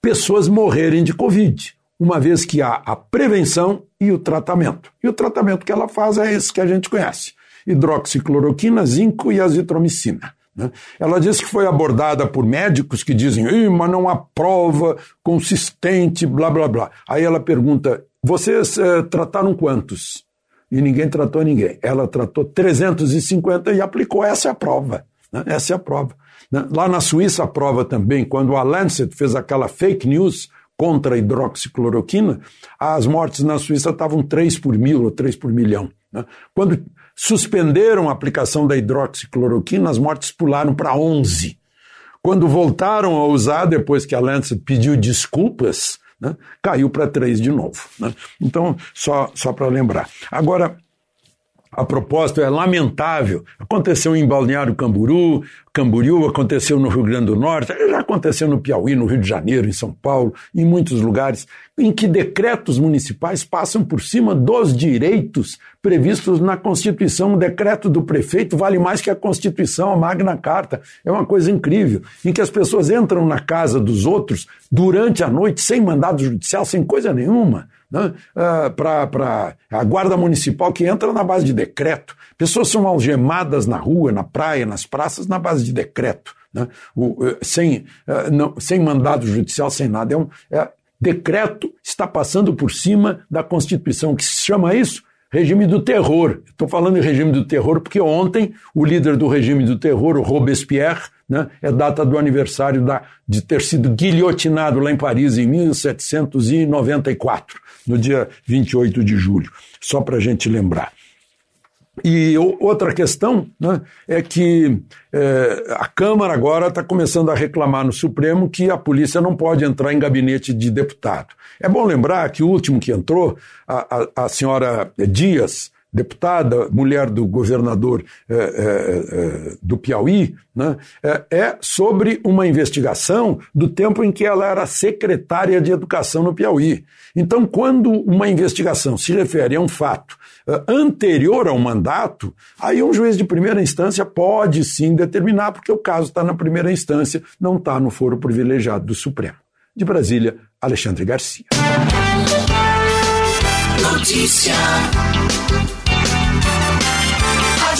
pessoas morrerem de Covid, uma vez que há a prevenção e o tratamento. E o tratamento que ela faz é esse que a gente conhece: hidroxicloroquina, zinco e azitromicina. Né? Ela disse que foi abordada por médicos que dizem, mas não há prova consistente, blá blá blá. Aí ela pergunta: vocês é, trataram quantos? E ninguém tratou ninguém. Ela tratou 350 e aplicou. Essa é a prova. Né? Essa é a prova. Né? Lá na Suíça, a prova também, quando a Lancet fez aquela fake news contra a hidroxicloroquina, as mortes na Suíça estavam 3 por mil ou 3 por milhão. Né? Quando suspenderam a aplicação da hidroxicloroquina, as mortes pularam para 11. Quando voltaram a usar, depois que a Lancet pediu desculpas, né, caiu para 3 de novo. Né? Então, só, só para lembrar. Agora, a propósito, é lamentável. Aconteceu em Balneário Camburu, Camboriú, aconteceu no Rio Grande do Norte, já aconteceu no Piauí, no Rio de Janeiro, em São Paulo, em muitos lugares, em que decretos municipais passam por cima dos direitos previstos na Constituição. O decreto do prefeito vale mais que a Constituição, a Magna Carta. É uma coisa incrível, em que as pessoas entram na casa dos outros durante a noite, sem mandado judicial, sem coisa nenhuma. Né? Uh, para a guarda municipal que entra na base de decreto. Pessoas são algemadas na rua, na praia, nas praças, na base de decreto, né? o, eh, sem, uh, não, sem mandado judicial, sem nada. É um, é, decreto está passando por cima da Constituição. O que se chama isso? Regime do terror. Estou falando em regime do terror porque ontem o líder do regime do terror, o Robespierre, né, é data do aniversário da, de ter sido guilhotinado lá em Paris em 1794, no dia 28 de julho, só para a gente lembrar. E outra questão né, é que é, a Câmara agora está começando a reclamar no Supremo que a polícia não pode entrar em gabinete de deputado. É bom lembrar que o último que entrou, a, a, a senhora Dias, deputada, mulher do governador é, é, do Piauí, né, é sobre uma investigação do tempo em que ela era secretária de Educação no Piauí. Então, quando uma investigação se refere a um fato anterior ao mandato, aí um juiz de primeira instância pode sim determinar, porque o caso está na primeira instância, não está no foro privilegiado do Supremo. De Brasília, Alexandre Garcia. notícia.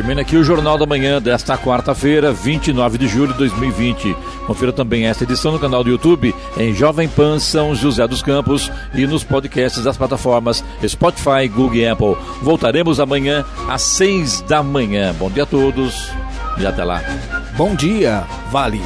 Termina aqui o Jornal da Manhã desta quarta-feira, 29 de julho de 2020. Confira também esta edição no canal do YouTube em Jovem Pan São José dos Campos e nos podcasts das plataformas Spotify, Google e Apple. Voltaremos amanhã às seis da manhã. Bom dia a todos e até lá. Bom dia, Vale.